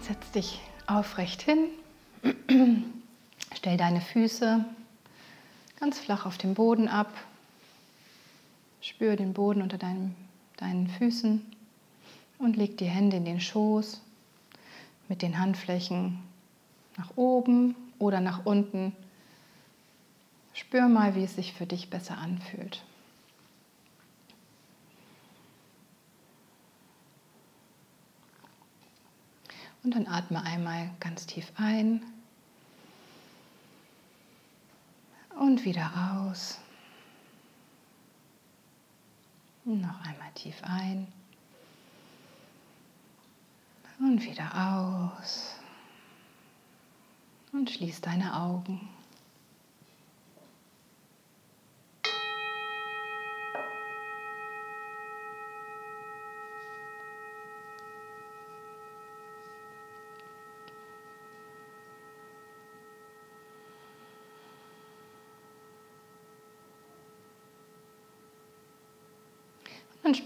Setz dich aufrecht hin. Stell deine Füße ganz flach auf dem Boden ab. Spür den Boden unter deinem, deinen Füßen und leg die Hände in den Schoß mit den Handflächen nach oben oder nach unten. Spür mal, wie es sich für dich besser anfühlt. Und dann atme einmal ganz tief ein und wieder aus. Noch einmal tief ein und wieder aus. Und schließ deine Augen.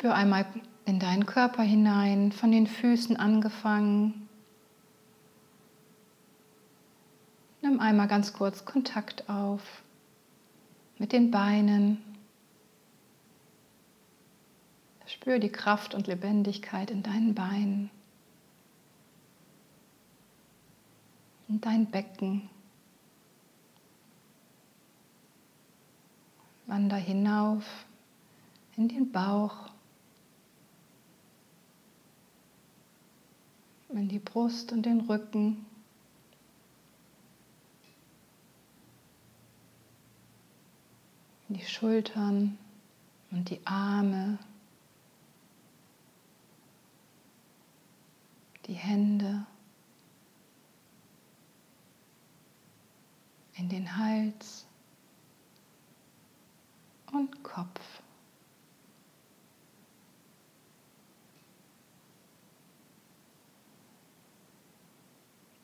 Spür einmal in deinen Körper hinein, von den Füßen angefangen. Nimm einmal ganz kurz Kontakt auf mit den Beinen. Spür die Kraft und Lebendigkeit in deinen Beinen, in dein Becken. Wander hinauf in den Bauch. In die Brust und den Rücken. In die Schultern und die Arme, die Hände, in den Hals und Kopf.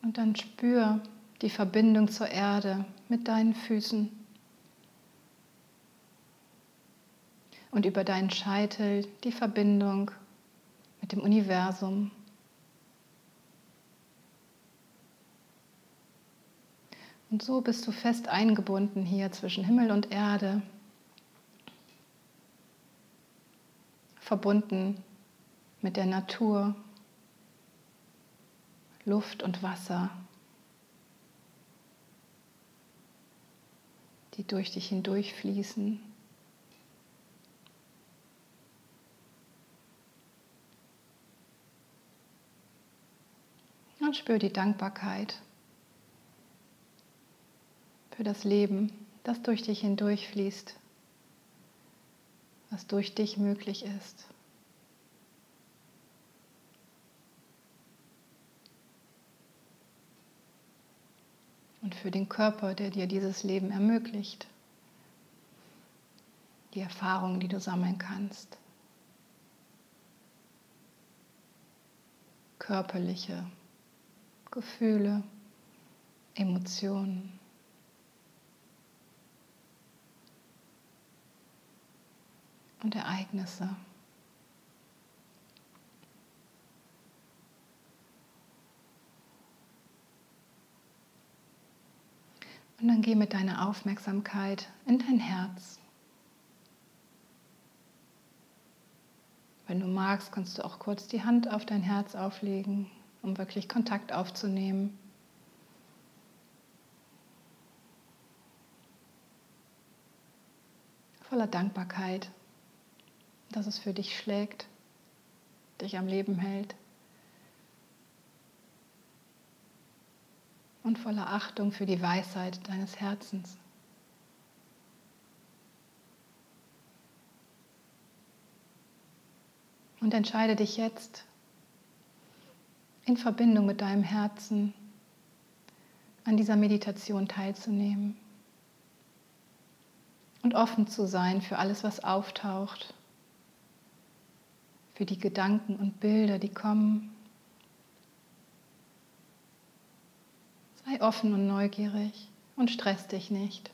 Und dann spür die Verbindung zur Erde mit deinen Füßen. Und über deinen Scheitel die Verbindung mit dem Universum. Und so bist du fest eingebunden hier zwischen Himmel und Erde, verbunden mit der Natur. Luft und Wasser, die durch dich hindurch fließen. Und spür die Dankbarkeit für das Leben, das durch dich hindurch fließt, was durch dich möglich ist. Und für den Körper, der dir dieses Leben ermöglicht. Die Erfahrungen, die du sammeln kannst. Körperliche Gefühle, Emotionen. Und Ereignisse. Und dann geh mit deiner Aufmerksamkeit in dein Herz. Wenn du magst, kannst du auch kurz die Hand auf dein Herz auflegen, um wirklich Kontakt aufzunehmen. Voller Dankbarkeit, dass es für dich schlägt, dich am Leben hält. Und voller Achtung für die Weisheit deines Herzens. Und entscheide dich jetzt in Verbindung mit deinem Herzen an dieser Meditation teilzunehmen und offen zu sein für alles, was auftaucht, für die Gedanken und Bilder, die kommen. Offen und neugierig und stress dich nicht.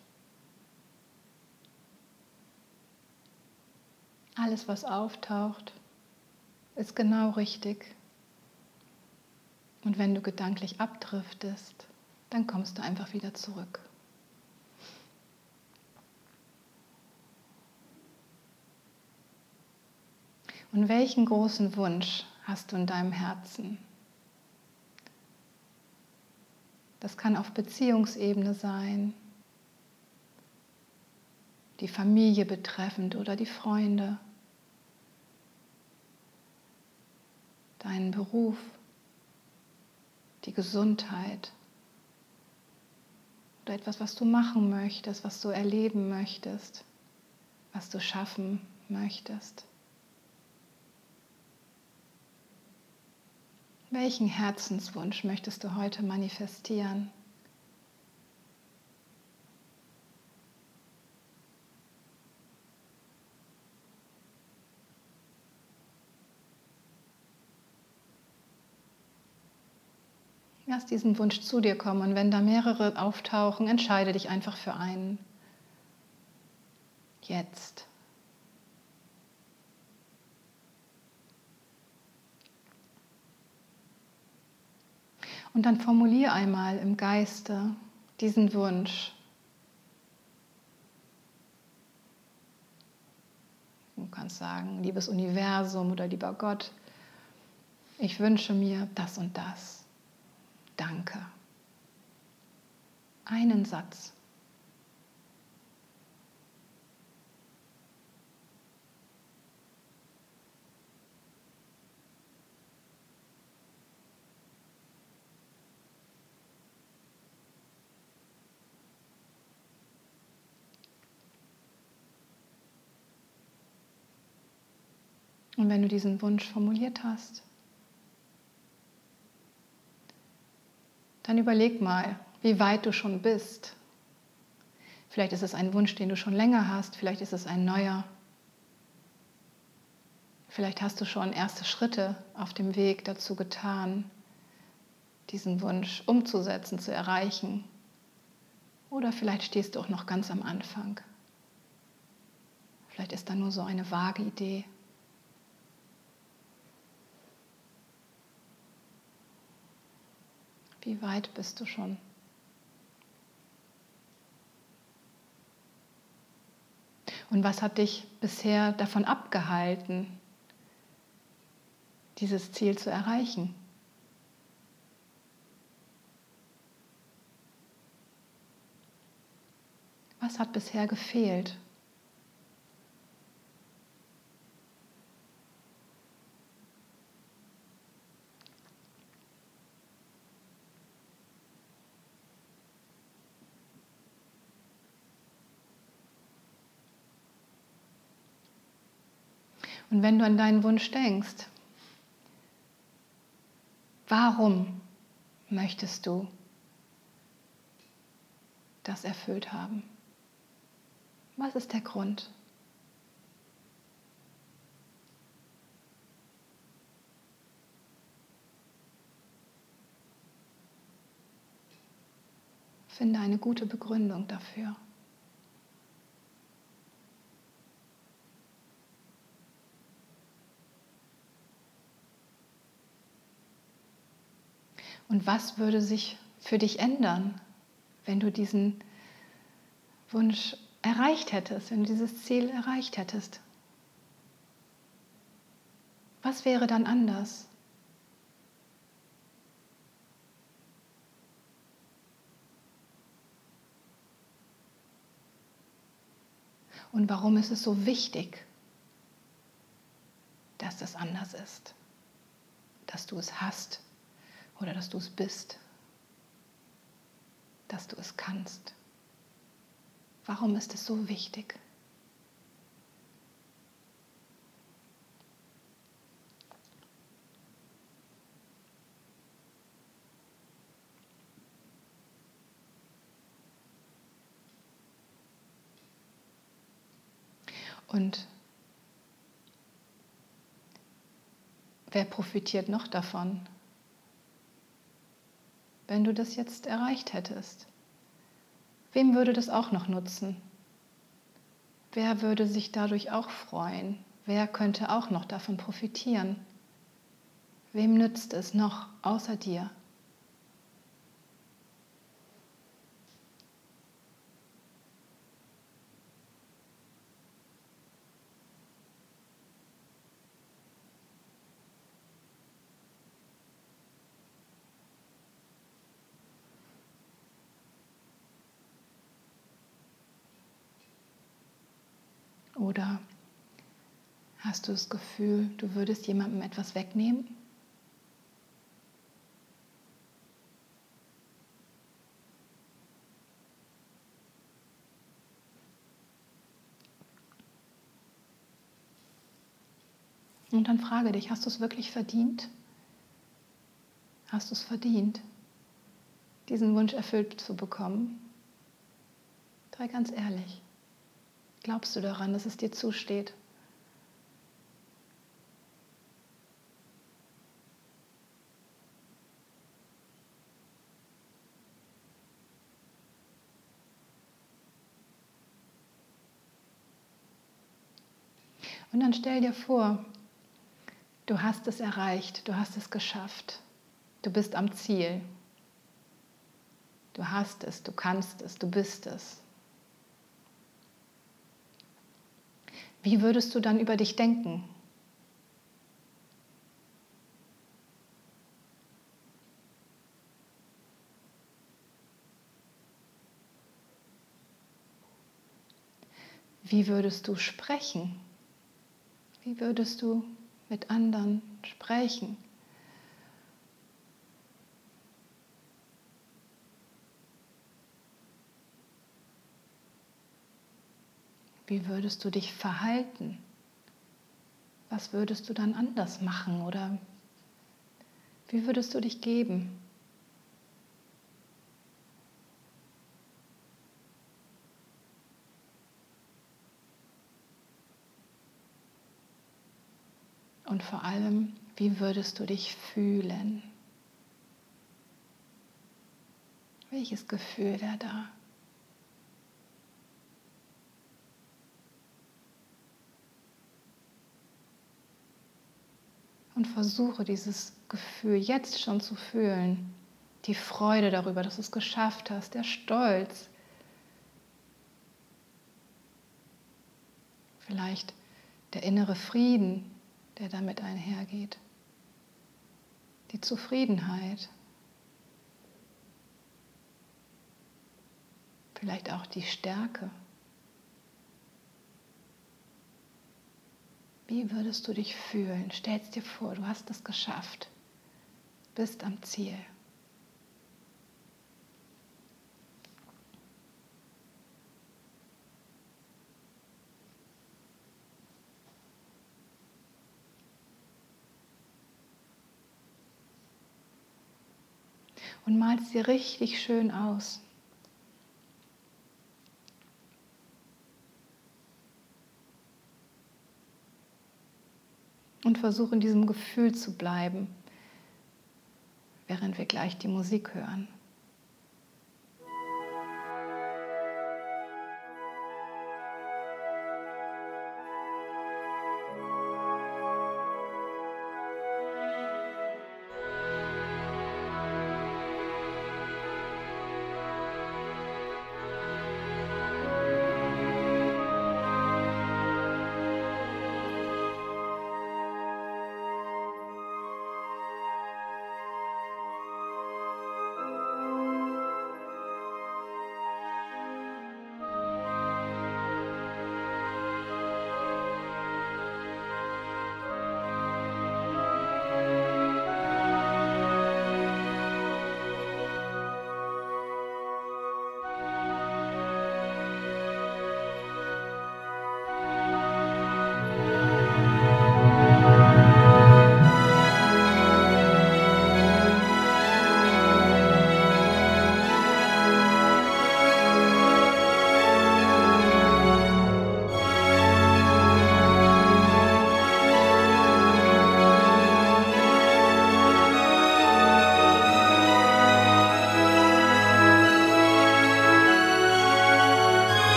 Alles, was auftaucht, ist genau richtig. Und wenn du gedanklich abdriftest, dann kommst du einfach wieder zurück. Und welchen großen Wunsch hast du in deinem Herzen? Das kann auf Beziehungsebene sein, die Familie betreffend oder die Freunde, deinen Beruf, die Gesundheit oder etwas, was du machen möchtest, was du erleben möchtest, was du schaffen möchtest. Welchen Herzenswunsch möchtest du heute manifestieren? Lass diesen Wunsch zu dir kommen und wenn da mehrere auftauchen, entscheide dich einfach für einen. Jetzt. Und dann formuliere einmal im Geiste diesen Wunsch. Du kannst sagen, liebes Universum oder lieber Gott, ich wünsche mir das und das. Danke. Einen Satz. Und wenn du diesen Wunsch formuliert hast, dann überleg mal, wie weit du schon bist. Vielleicht ist es ein Wunsch, den du schon länger hast, vielleicht ist es ein neuer. Vielleicht hast du schon erste Schritte auf dem Weg dazu getan, diesen Wunsch umzusetzen, zu erreichen. Oder vielleicht stehst du auch noch ganz am Anfang. Vielleicht ist da nur so eine vage Idee. Wie weit bist du schon? Und was hat dich bisher davon abgehalten, dieses Ziel zu erreichen? Was hat bisher gefehlt? Und wenn du an deinen Wunsch denkst, warum möchtest du das erfüllt haben? Was ist der Grund? Finde eine gute Begründung dafür. Und was würde sich für dich ändern, wenn du diesen Wunsch erreicht hättest, wenn du dieses Ziel erreicht hättest? Was wäre dann anders? Und warum ist es so wichtig, dass das anders ist, dass du es hast? Oder dass du es bist. dass du es kannst? Warum ist es so wichtig? Und wer profitiert noch davon, wenn du das jetzt erreicht hättest? Wem würde das auch noch nutzen? Wer würde sich dadurch auch freuen? Wer könnte auch noch davon profitieren? Wem nützt es noch außer dir? Oder hast du das Gefühl, du würdest jemandem etwas wegnehmen? Und dann frage dich, hast du es wirklich verdient? Hast du es verdient, diesen Wunsch erfüllt zu bekommen? Sei ganz ehrlich. Glaubst du daran, dass es dir zusteht? Und dann stell dir vor, du hast es erreicht, du hast es geschafft, du bist am Ziel. Du hast es, du kannst es, du bist es. Wie würdest du dann über dich denken? Wie würdest du sprechen? Wie würdest du mit anderen sprechen? Wie würdest du dich verhalten? Was würdest du dann anders machen oder wie würdest du dich geben? Und vor allem, wie würdest du dich fühlen? Welches Gefühl wäre da? Und versuche dieses Gefühl jetzt schon zu fühlen. Die Freude darüber, dass du es geschafft hast, der Stolz. Vielleicht der innere Frieden, der damit einhergeht. Die Zufriedenheit. Vielleicht auch die Stärke. Wie würdest du dich fühlen? Stell dir vor, du hast es geschafft, bist am Ziel. Und malst dir richtig schön aus. Und versuche in diesem Gefühl zu bleiben, während wir gleich die Musik hören.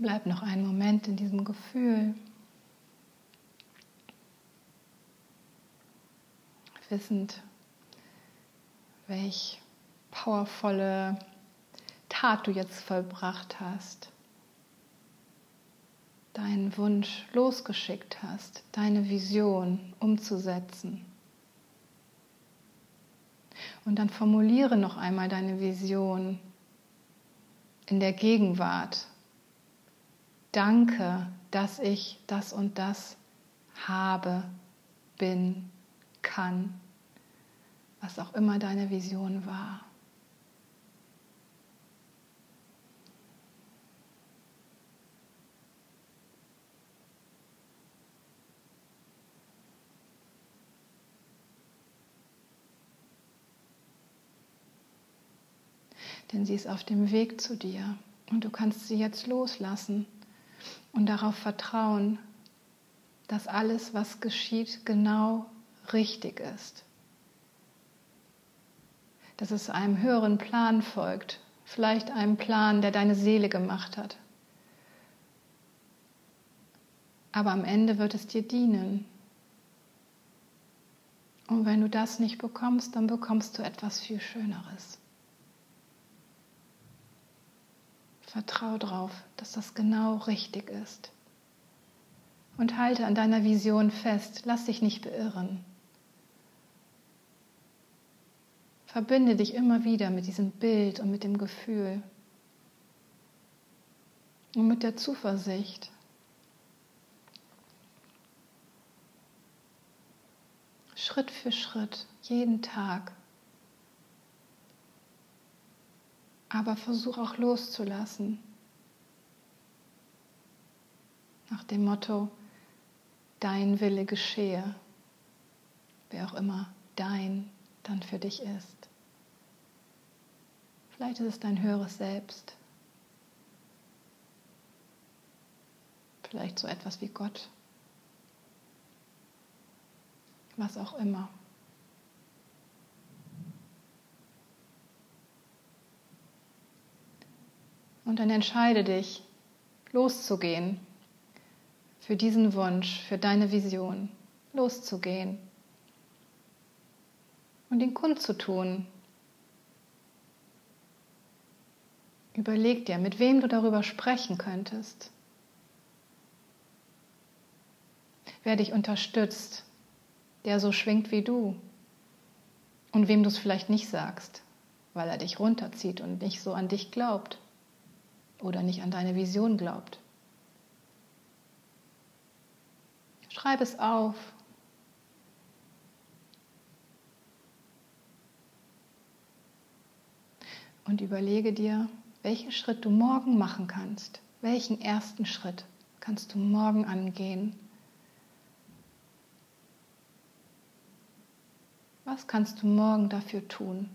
Bleib noch einen Moment in diesem Gefühl. Wissend, welch powervolle Tat du jetzt vollbracht hast, deinen Wunsch losgeschickt hast, deine Vision umzusetzen. Und dann formuliere noch einmal deine Vision in der Gegenwart. Danke, dass ich das und das habe, bin, kann, was auch immer deine Vision war. denn sie ist auf dem Weg zu dir und du kannst sie jetzt loslassen und darauf vertrauen, dass alles, was geschieht, genau richtig ist. Dass es einem höheren Plan folgt, vielleicht einem Plan, der deine Seele gemacht hat. Aber am Ende wird es dir dienen. Und wenn du das nicht bekommst, dann bekommst du etwas viel Schöneres. Vertrau darauf, dass das genau richtig ist. Und halte an deiner Vision fest. Lass dich nicht beirren. Verbinde dich immer wieder mit diesem Bild und mit dem Gefühl und mit der Zuversicht. Schritt für Schritt, jeden Tag aber versuch auch loszulassen. Nach dem Motto, dein Wille geschehe, wer auch immer dein dann für dich ist. Vielleicht ist es dein höheres Selbst. Vielleicht so etwas wie Gott. Was auch immer. Und dann entscheide dich, loszugehen für diesen Wunsch, für deine Vision, loszugehen und ihn kundzutun. Überleg dir, mit wem du darüber sprechen könntest. Wer dich unterstützt, der so schwingt wie du. Und wem du es vielleicht nicht sagst, weil er dich runterzieht und nicht so an dich glaubt oder nicht an deine Vision glaubt. Schreib es auf. Und überlege dir, welchen Schritt du morgen machen kannst. Welchen ersten Schritt kannst du morgen angehen? Was kannst du morgen dafür tun?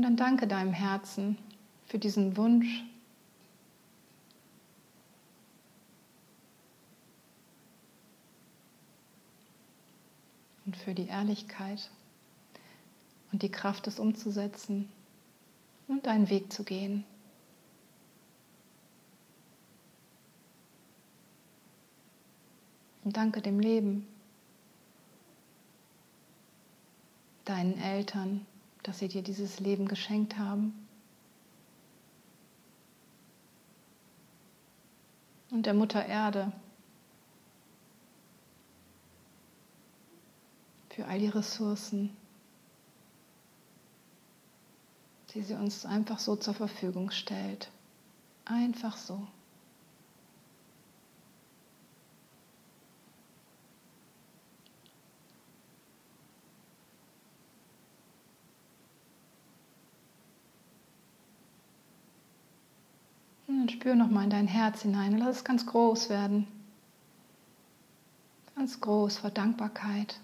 Und dann danke deinem Herzen für diesen Wunsch. Und für die Ehrlichkeit und die Kraft, es umzusetzen und deinen Weg zu gehen. Und danke dem Leben, deinen Eltern, dass sie dir dieses Leben geschenkt haben. Und der Mutter Erde für all die Ressourcen, die sie uns einfach so zur Verfügung stellt. Einfach so. Und spür nochmal in dein Herz hinein. Lass es ganz groß werden. Ganz groß vor Dankbarkeit.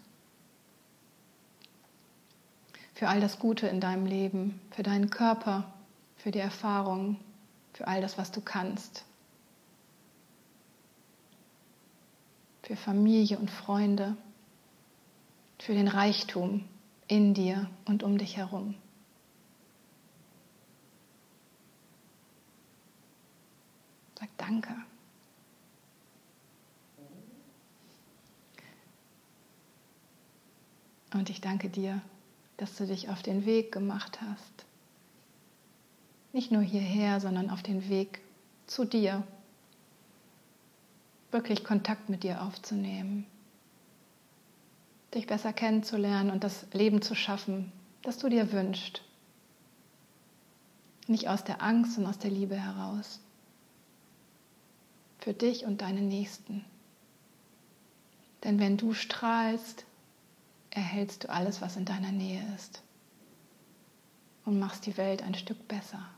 für all das Gute in deinem Leben, für deinen Körper, für die Erfahrung, für all das, was du kannst. Für Familie und Freunde, für den Reichtum in dir und um dich herum. Sag danke. Und ich danke dir, dass du dich auf den Weg gemacht hast. Nicht nur hierher, sondern auf den Weg zu dir. Wirklich Kontakt mit dir aufzunehmen. Dich besser kennenzulernen und das Leben zu schaffen, das du dir wünschst. Nicht aus der Angst und aus der Liebe heraus. Für dich und deine Nächsten. Denn wenn du strahlst, erhältst du alles, was in deiner Nähe ist und machst die Welt ein Stück besser.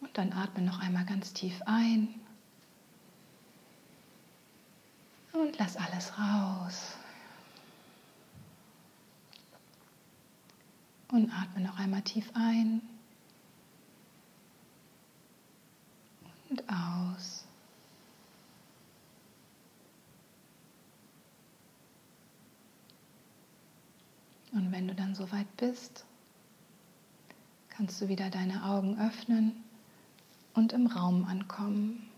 Und dann atme noch einmal ganz tief ein und lass alles raus. Und atme noch einmal tief ein. und aus. Und wenn du dann soweit bist, kannst du wieder deine Augen öffnen und im Raum ankommen.